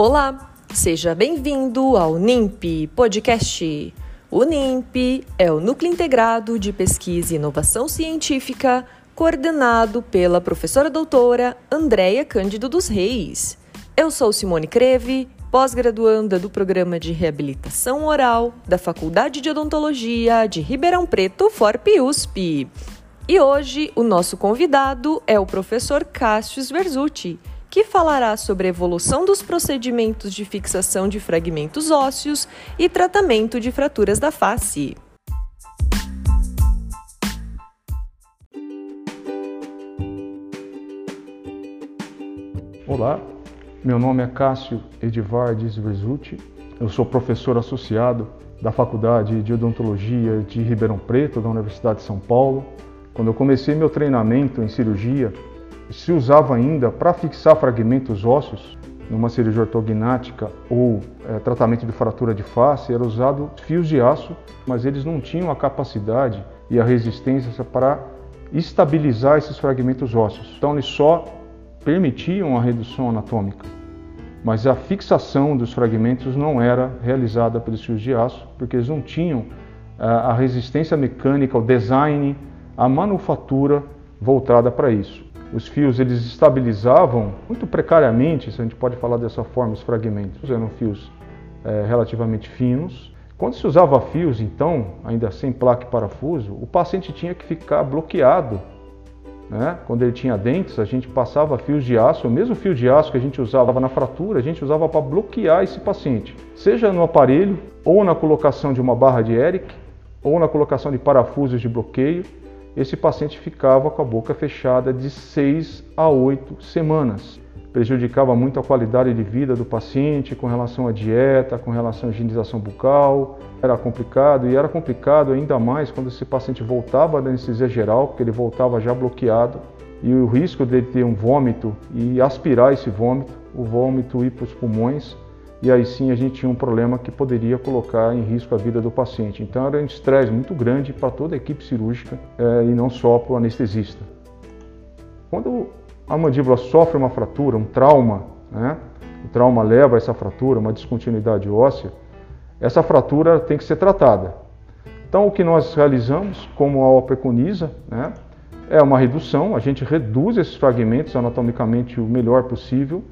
Olá, seja bem-vindo ao NIMP Podcast. O NIMP é o Núcleo Integrado de Pesquisa e Inovação Científica, coordenado pela professora doutora Andréia Cândido dos Reis. Eu sou Simone Creve, pós-graduanda do Programa de Reabilitação Oral da Faculdade de Odontologia de Ribeirão Preto, FORP-USP. E hoje o nosso convidado é o professor Cássio Verzuti, que falará sobre a evolução dos procedimentos de fixação de fragmentos ósseos e tratamento de fraturas da face. Olá, meu nome é Cássio Edivardes Verzuti. Eu sou professor associado da Faculdade de Odontologia de Ribeirão Preto, da Universidade de São Paulo. Quando eu comecei meu treinamento em cirurgia, se usava ainda para fixar fragmentos ósseos numa cirurgia ortognática ou é, tratamento de fratura de face, era usado fios de aço, mas eles não tinham a capacidade e a resistência para estabilizar esses fragmentos ósseos. Então eles só permitiam a redução anatômica, mas a fixação dos fragmentos não era realizada pelos fios de aço, porque eles não tinham a resistência mecânica, o design, a manufatura voltada para isso. Os fios eles estabilizavam muito precariamente, se a gente pode falar dessa forma, os fragmentos. Eram fios é, relativamente finos. Quando se usava fios, então, ainda sem placa e parafuso, o paciente tinha que ficar bloqueado né? Quando ele tinha dentes, a gente passava fios de aço, o mesmo fio de aço que a gente usava na fratura, a gente usava para bloquear esse paciente, seja no aparelho, ou na colocação de uma barra de Eric, ou na colocação de parafusos de bloqueio. Esse paciente ficava com a boca fechada de 6 a 8 semanas prejudicava muito a qualidade de vida do paciente com relação à dieta, com relação à higienização bucal. Era complicado e era complicado ainda mais quando esse paciente voltava da anestesia geral, porque ele voltava já bloqueado e o risco de ter um vômito e aspirar esse vômito, o vômito ir para os pulmões, e aí sim a gente tinha um problema que poderia colocar em risco a vida do paciente. Então era um estresse muito grande para toda a equipe cirúrgica é, e não só para o anestesista. Quando a mandíbula sofre uma fratura, um trauma, né? o trauma leva a essa fratura, uma descontinuidade óssea, essa fratura tem que ser tratada. Então, o que nós realizamos, como a OA preconiza, né? é uma redução, a gente reduz esses fragmentos anatomicamente o melhor possível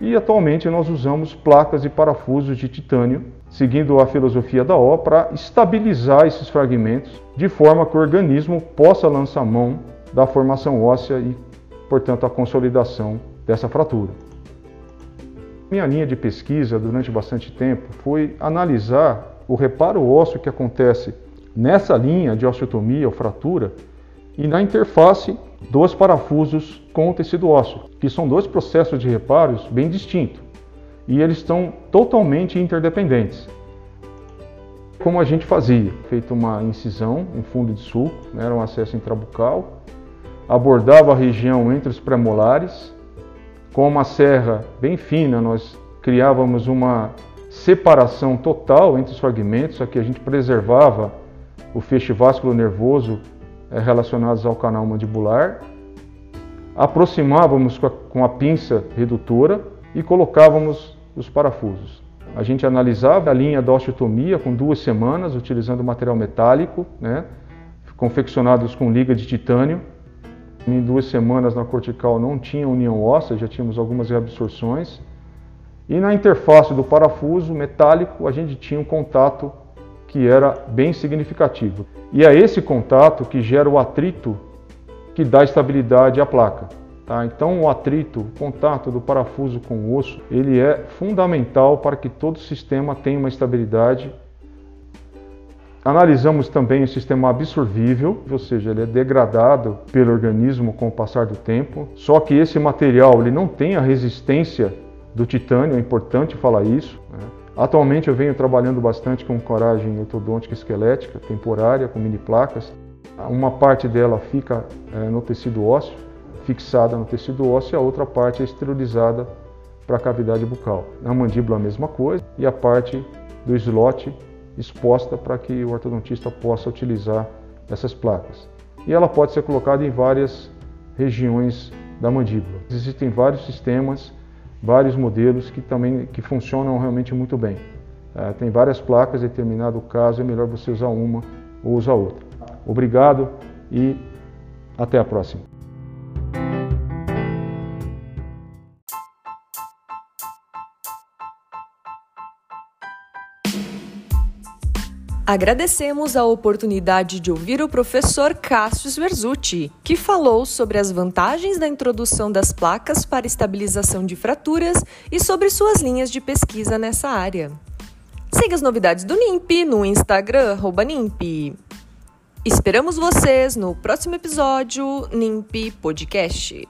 e atualmente nós usamos placas e parafusos de titânio, seguindo a filosofia da O, para estabilizar esses fragmentos de forma que o organismo possa lançar mão da formação óssea e portanto, a consolidação dessa fratura. Minha linha de pesquisa durante bastante tempo foi analisar o reparo ósseo que acontece nessa linha de osteotomia ou fratura e na interface dos parafusos com o tecido ósseo, que são dois processos de reparos bem distintos e eles estão totalmente interdependentes. Como a gente fazia? Feito uma incisão em fundo de sulco, né, era um acesso intrabucal, abordava a região entre os premolares. Com uma serra bem fina, nós criávamos uma separação total entre os fragmentos, aqui a gente preservava o feixe vasculo nervoso relacionados ao canal mandibular, aproximávamos com a, com a pinça redutora e colocávamos os parafusos. A gente analisava a linha da osteotomia com duas semanas, utilizando material metálico, né, confeccionados com liga de titânio, em duas semanas na cortical não tinha união óssea, já tínhamos algumas reabsorções. E na interface do parafuso metálico a gente tinha um contato que era bem significativo. E é esse contato que gera o atrito que dá estabilidade à placa. Tá? Então o atrito, o contato do parafuso com o osso, ele é fundamental para que todo o sistema tenha uma estabilidade Analisamos também o sistema absorvível, ou seja, ele é degradado pelo organismo com o passar do tempo. Só que esse material ele não tem a resistência do titânio, é importante falar isso. Né? Atualmente eu venho trabalhando bastante com coragem ortodôntica esquelética, temporária, com mini placas. Uma parte dela fica é, no tecido ósseo, fixada no tecido ósseo, e a outra parte é esterilizada para a cavidade bucal. Na mandíbula a mesma coisa, e a parte do slot exposta para que o ortodontista possa utilizar essas placas. E ela pode ser colocada em várias regiões da mandíbula. Existem vários sistemas vários modelos que também que funcionam realmente muito bem. É, tem várias placas, em determinado caso é melhor você usar uma ou usar outra. Obrigado e até a próxima. Agradecemos a oportunidade de ouvir o professor Cássio Sverzuti, que falou sobre as vantagens da introdução das placas para estabilização de fraturas e sobre suas linhas de pesquisa nessa área. Siga as novidades do NIMP no Instagram, NIMP. Esperamos vocês no próximo episódio NIMP Podcast.